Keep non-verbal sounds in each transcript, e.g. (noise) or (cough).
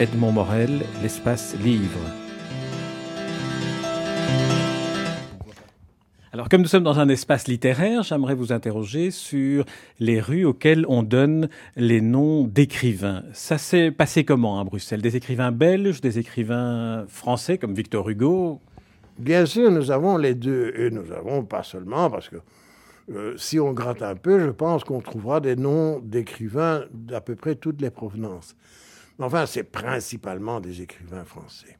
Edmond Morel, l'espace livre. Alors, comme nous sommes dans un espace littéraire, j'aimerais vous interroger sur les rues auxquelles on donne les noms d'écrivains. Ça s'est passé comment à Bruxelles? Des écrivains belges, des écrivains français comme Victor Hugo? Bien sûr, nous avons les deux. Et nous avons pas seulement, parce que euh, si on gratte un peu, je pense qu'on trouvera des noms d'écrivains d'à peu près toutes les provenances. Enfin, c'est principalement des écrivains français.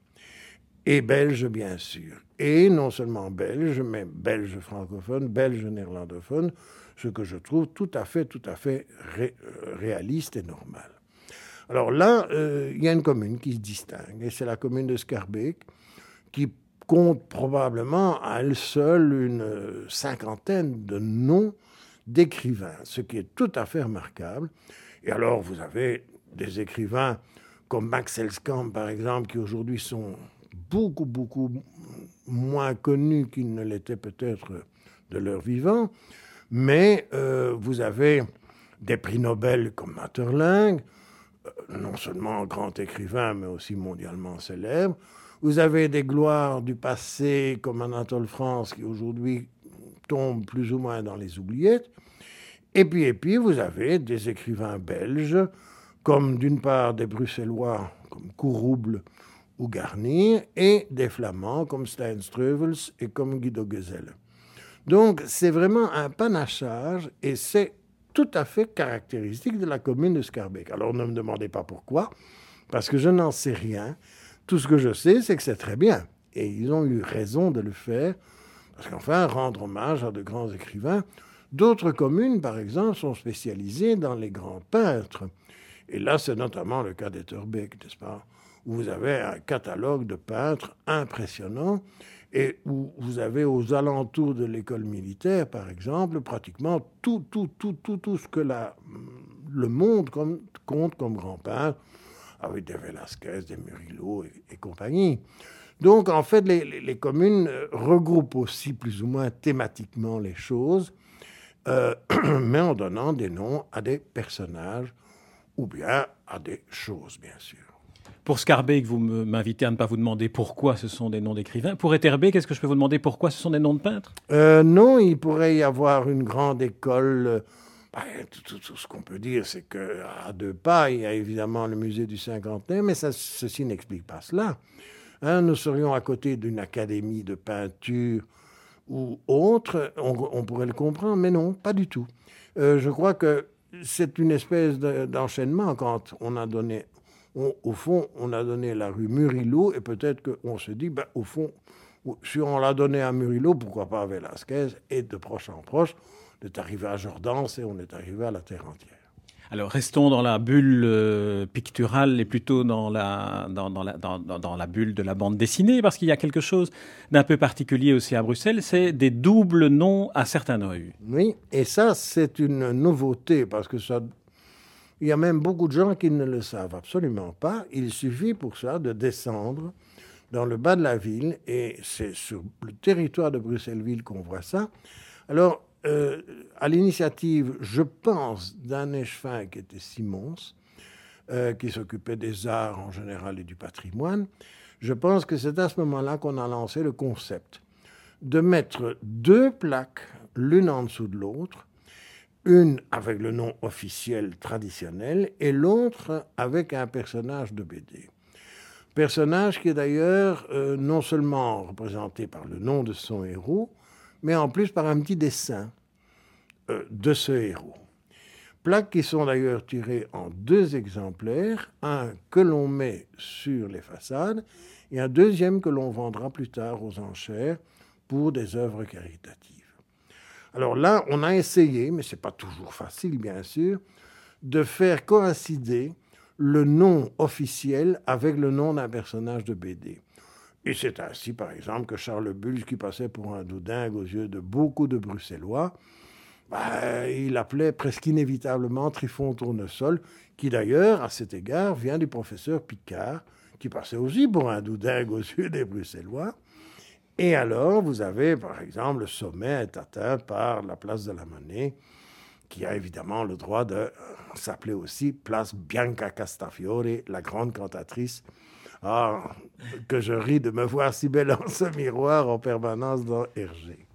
Et belges, bien sûr. Et non seulement belges, mais belges francophones, belges néerlandophones, ce que je trouve tout à fait, tout à fait euh, réaliste et normal. Alors là, euh, il y a une commune qui se distingue, et c'est la commune de Scarbeck, qui compte probablement à elle seule une cinquantaine de noms d'écrivains, ce qui est tout à fait remarquable. Et alors, vous avez des écrivains comme Max Elskamp, par exemple, qui aujourd'hui sont beaucoup, beaucoup moins connus qu'ils ne l'étaient peut-être de leur vivant. Mais euh, vous avez des prix Nobel comme Maeterlinck, euh, non seulement grand écrivain, mais aussi mondialement célèbre. Vous avez des gloires du passé comme Anatole France qui aujourd'hui tombe plus ou moins dans les oubliettes. Et puis, et puis, vous avez des écrivains belges, comme d'une part des Bruxellois comme Courouble ou Garnier, et des Flamands comme Stein Streuvels et comme Guido Geselle. Donc, c'est vraiment un panachage et c'est tout à fait caractéristique de la commune de Scarbeck. Alors, ne me demandez pas pourquoi, parce que je n'en sais rien. Tout ce que je sais, c'est que c'est très bien. Et ils ont eu raison de le faire, parce qu'enfin, rendre hommage à de grands écrivains. D'autres communes, par exemple, sont spécialisées dans les grands peintres. Et là, c'est notamment le cas d'Etterbeek, n'est-ce pas Où vous avez un catalogue de peintres impressionnant et où vous avez aux alentours de l'école militaire, par exemple, pratiquement tout, tout, tout, tout, tout ce que la, le monde compte comme grand peintre avec des Velasquez, des Murillo et, compagnie. Donc, en fait, les, communes euh, regroupent aussi plus ou moins thématiquement les choses, euh, (clears throat) mais en donnant des noms à des personnages ou bien à des choses, bien sûr. Pour Scarbeck, vous m'invitez à ne pas vous demander pourquoi ce sont des noms d'écrivains. Pour Etterbeek, est-ce que je peux vous demander pourquoi ce sont des noms de peintres? Euh, Non, il pourrait y avoir une grande école bah, tout, ce qu'on peut dire, c'est qu'à deux pas, il y a évidemment le musée du cinquantenaire, mais ça, ceci n'explique pas cela. Hein, nous serions à côté d'une académie de peinture ou autre, on, pourrait le comprendre, mais non, pas du tout. Euh, je crois que c'est une espèce d'enchaînement quand on a donné, au fond, on a donné la rue Murillo, et peut-être qu'on se dit, ben, au fond, si on l'a donné à Murillo, pourquoi pas à Velasquez, et de proche en proche, on est arrivé à Jordance et on est arrivé à la terre entière. Alors restons dans la bulle euh, picturale et plutôt dans la, dans, la, dans, la bulle de la bande dessinée, parce qu'il y a quelque chose d'un peu particulier aussi à Bruxelles, c'est des doubles noms à certaines rues. Oui, et ça c'est une nouveauté, parce que ça, il y a même beaucoup de gens qui ne le savent absolument pas. Il suffit pour ça de descendre dans le bas de la ville, et c'est sur le territoire de Bruxelles-Ville qu'on voit ça. Alors, euh, à l'initiative, je pense, d'un échevin qui était Simons, euh, qui s'occupait des arts en général et du patrimoine, je pense que c'est à ce moment-là qu'on a lancé le concept de mettre deux plaques l'une en dessous de l'autre, une avec le nom officiel traditionnel et l'autre avec un personnage de BD. Personnage qui est d'ailleurs euh, non seulement représenté par le nom de son héros, mais en plus par un petit dessin euh, de ce héros. Plaques qui sont d'ailleurs tirées en deux exemplaires, un que l'on met sur les façades et un deuxième que l'on vendra plus tard aux enchères pour des œuvres caritatives. Alors là, on a essayé, mais ce n'est pas toujours facile bien sûr, de faire coïncider le nom officiel avec le nom d'un personnage de BD. Et c'est ainsi, par exemple, que Charles Bull, qui passait pour un doudingue aux yeux de beaucoup de Bruxellois, bah, il appelait presque inévitablement Trifon Tournesol, qui d'ailleurs, à cet égard, vient du professeur Picard, qui passait aussi pour un doudingue aux yeux des Bruxellois. Et alors, vous avez, par exemple, le sommet est atteint par la place de la Monnaie, qui a évidemment le droit de s'appeler aussi Place Bianca Castafiore, la grande cantatrice. Ah, que je ris de me voir si belle en ce miroir en permanence dans Hergé.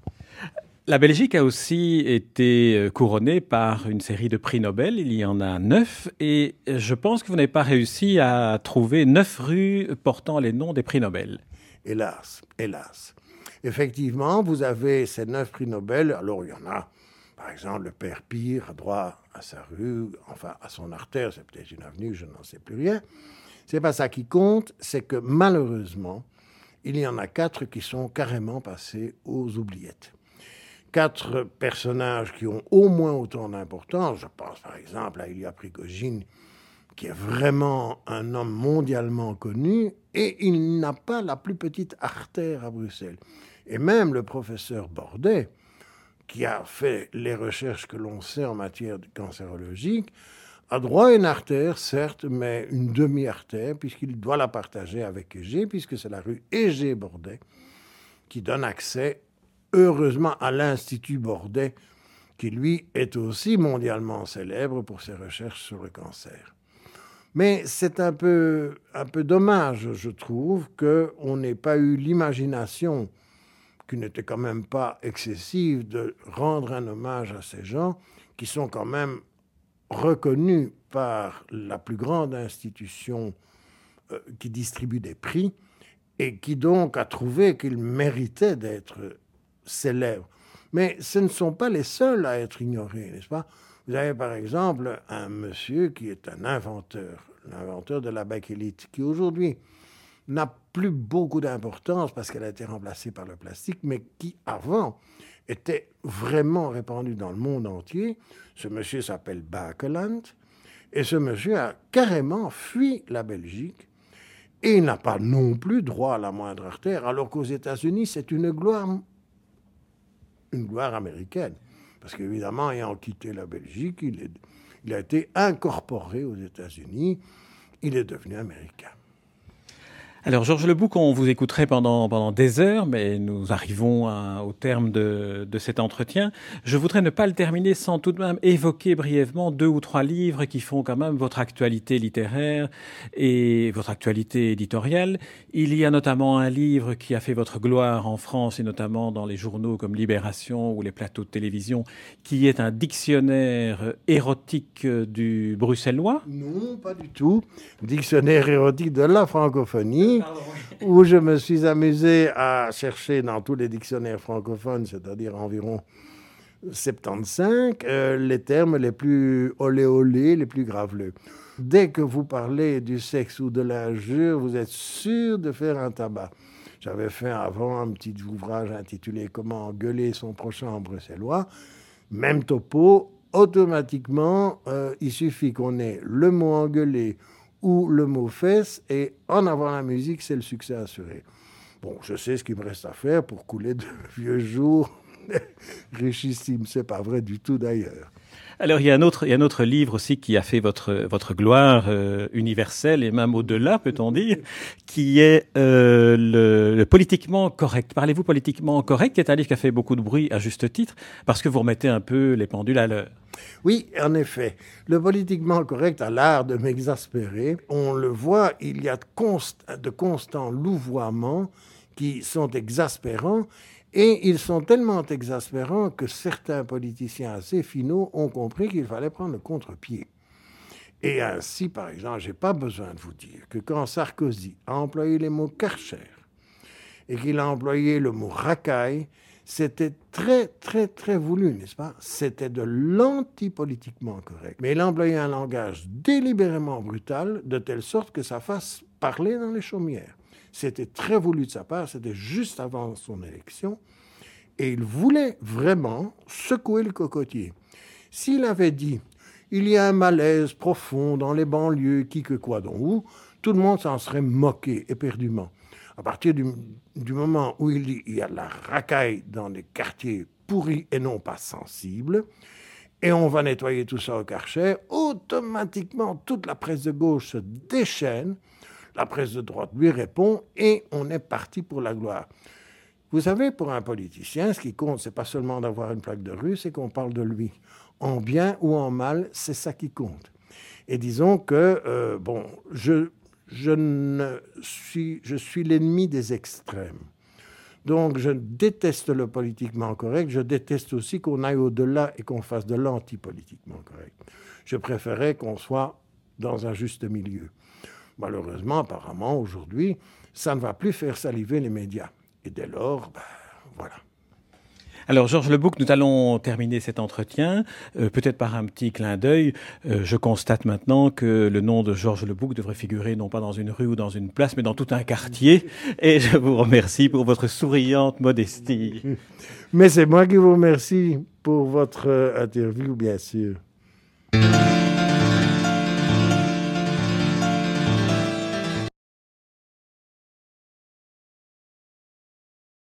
La Belgique a aussi été euh, couronnée par une série de prix Nobel. Il y en a neuf. Et je pense que vous n'avez pas réussi à trouver neuf rues portant les noms des prix Nobel. Hélas, hélas. Effectivement, vous avez ces neuf prix Nobel. Alors, il y en a, par exemple, le père Pire a droit à sa rue, enfin à son artère, c'est peut-être une avenue, je n'en sais plus rien. C'est pas ça qui compte, c'est que malheureusement, il y en a quatre qui sont carrément passés aux oubliettes quatre personnages qui ont au moins autant d'importance. Je pense par exemple à Ilya Prigogine, qui est vraiment un homme mondialement connu, et il n'a pas la plus petite artère à Bruxelles. Et même le professeur Bordet, qui a fait les recherches que l'on sait en matière de cancérologique, a droit à une artère, certes, mais une demi-artère, puisqu'il doit la partager avec Égée, puisque c'est la rue Égée-Bordet qui donne accès heureusement à l'Institut Bordet, qui lui est aussi mondialement célèbre pour ses recherches sur le cancer. Mais c'est un peu, un peu dommage, je trouve, qu'on n'ait pas eu l'imagination, qui n'était quand même pas excessive, de rendre un hommage à ces gens qui sont quand même reconnus par la plus grande institution euh, qui distribue des prix et qui donc a trouvé qu'ils méritaient d'être célèbres. Mais ce ne sont pas les seuls à être ignorés, n'est-ce pas? Vous avez par exemple un monsieur qui est un inventeur, l'inventeur de la bakélite, qui aujourd'hui n'a plus beaucoup d'importance parce qu'elle a été remplacée par le plastique, mais qui avant était vraiment répandu dans le monde entier. Ce monsieur s'appelle Bakeland, et ce monsieur a carrément fui la Belgique et n'a pas non plus droit à la moindre artère, alors qu'aux États-Unis, c'est une gloire une gloire américaine. Parce qu'évidemment, ayant quitté la Belgique, il a été incorporé aux États-Unis. Il est devenu américain. Alors, Georges Lebouc, on vous écouterait pendant, pendant des heures, mais nous arrivons au terme de, de, cet entretien. Je voudrais ne pas le terminer sans tout de même évoquer brièvement deux ou trois livres qui font quand même votre actualité littéraire et votre actualité éditoriale. Il y a notamment un livre qui a fait votre gloire en France et notamment dans les journaux comme Libération ou les plateaux de télévision, qui est un dictionnaire érotique du bruxellois. Non, pas du tout. Dictionnaire érotique de la francophonie où je me suis amusé à chercher dans tous les dictionnaires francophones, c'est-à-dire environ 75, euh, les termes les plus olé les plus graveleux. Dès que vous parlez du sexe ou de l'injure, vous êtes sûr de faire un tabac. J'avais fait avant un petit ouvrage intitulé Comment gueuler son prochain en bruxellois. Même topo, automatiquement, euh, il suffit qu'on ait le mot engueuler ou le mot fesse, et en avant la musique, c'est le succès assuré. Bon, je sais ce qu'il me reste à faire pour couler de (laughs) vieux jours (laughs) richissimes. C'est pas vrai du tout d'ailleurs. Alors il y a un autre, il y a un autre livre aussi qui a fait votre votre gloire euh, universelle et même au-delà, peut-on dire, qui est euh, le, politiquement correct. Parlez-vous politiquement correct, qui est un livre qui a fait beaucoup de bruit à juste titre, parce que vous remettez un peu les pendules à l'heure. Oui, en effet, le politiquement correct a l'art de m'exaspérer. On le voit, il y a de, de constants louvoiements qui sont exaspérants et ils sont tellement exaspérants que certains politiciens assez finaux ont compris qu'il fallait prendre le contre-pied. Et ainsi, par exemple, je n'ai pas besoin de vous dire que quand Sarkozy a employé les mots Karcher et qu'il a employé le mot racaille, c'était très, très, très voulu, n'est-ce pas? C'était de l'anti-politiquement correct. Mais il a employé un langage délibérément brutal, de telle sorte que ça fasse parler dans les chaumières. C'était très voulu de sa part, c'était juste avant son élection, et il voulait vraiment secouer le cocotier. S'il avait dit il y a un malaise profond dans les banlieues, qui que quoi donc où, tout le monde s'en serait moqué éperdument à partir du, moment où il, y a la racaille dans des quartiers pourris et non pas sensibles, et on va nettoyer tout ça au Karcher, automatiquement toute la presse de gauche se déchaîne, la presse de droite lui répond, et on est parti pour la gloire. Vous savez, pour un politicien, ce qui compte, c'est pas seulement d'avoir une plaque de rue, c'est qu'on parle de lui. en bien ou en mal, c'est ça qui compte. Et disons que, euh, bon, je, suis, je suis l'ennemi des extrêmes. Donc, je déteste le politiquement correct. Je déteste aussi qu'on aille au-delà et qu'on fasse de l'anti-politiquement correct. Je préférais qu'on soit dans un juste milieu. Malheureusement, apparemment, aujourd'hui, ça ne va plus faire saliver les médias. Et dès lors, ben, voilà. Alors, Georges Lebouc, nous allons terminer cet entretien, euh, peut-être par un petit clin d'œil. Euh, je constate maintenant que le nom de Georges Lebouc devrait figurer non pas dans une rue ou dans une place, mais dans tout un quartier. Et je vous remercie pour votre souriante modestie. Mais c'est moi qui vous remercie pour votre euh, interview, bien sûr.